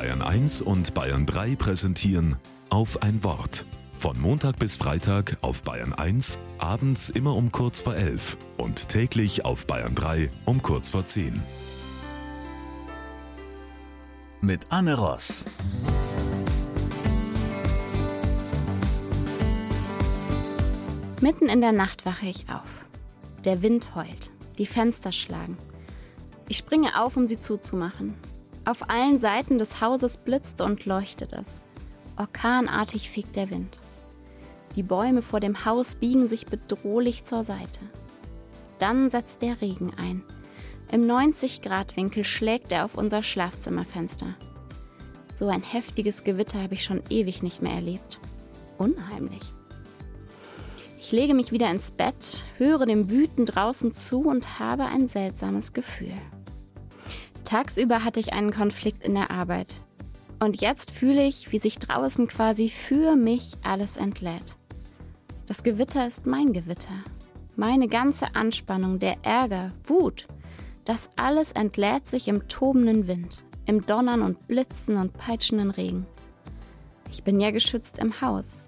Bayern 1 und Bayern 3 präsentieren auf ein Wort. Von Montag bis Freitag auf Bayern 1, abends immer um kurz vor 11 und täglich auf Bayern 3 um kurz vor 10. Mit Anne Ross. Mitten in der Nacht wache ich auf. Der Wind heult, die Fenster schlagen. Ich springe auf, um sie zuzumachen. Auf allen Seiten des Hauses blitzt und leuchtet es. Orkanartig fegt der Wind. Die Bäume vor dem Haus biegen sich bedrohlich zur Seite. Dann setzt der Regen ein. Im 90-Grad-Winkel schlägt er auf unser Schlafzimmerfenster. So ein heftiges Gewitter habe ich schon ewig nicht mehr erlebt. Unheimlich. Ich lege mich wieder ins Bett, höre dem Wüten draußen zu und habe ein seltsames Gefühl. Tagsüber hatte ich einen Konflikt in der Arbeit. Und jetzt fühle ich, wie sich draußen quasi für mich alles entlädt. Das Gewitter ist mein Gewitter. Meine ganze Anspannung, der Ärger, Wut, das alles entlädt sich im tobenden Wind, im Donnern und Blitzen und peitschenden Regen. Ich bin ja geschützt im Haus.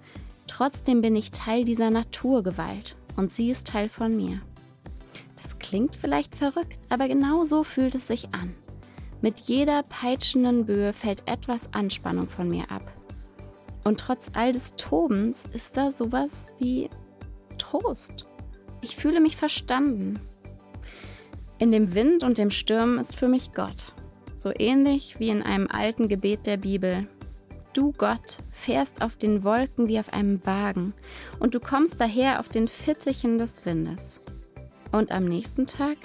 Trotzdem bin ich Teil dieser Naturgewalt und sie ist Teil von mir. Das klingt vielleicht verrückt, aber genau so fühlt es sich an. Mit jeder peitschenden Böe fällt etwas Anspannung von mir ab. Und trotz all des Tobens ist da sowas wie Trost. Ich fühle mich verstanden. In dem Wind und dem Sturm ist für mich Gott. So ähnlich wie in einem alten Gebet der Bibel. Du Gott fährst auf den Wolken wie auf einem Wagen und du kommst daher auf den Fittichen des Windes. Und am nächsten Tag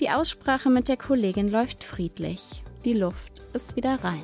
die Aussprache mit der Kollegin läuft friedlich. Die Luft ist wieder rein.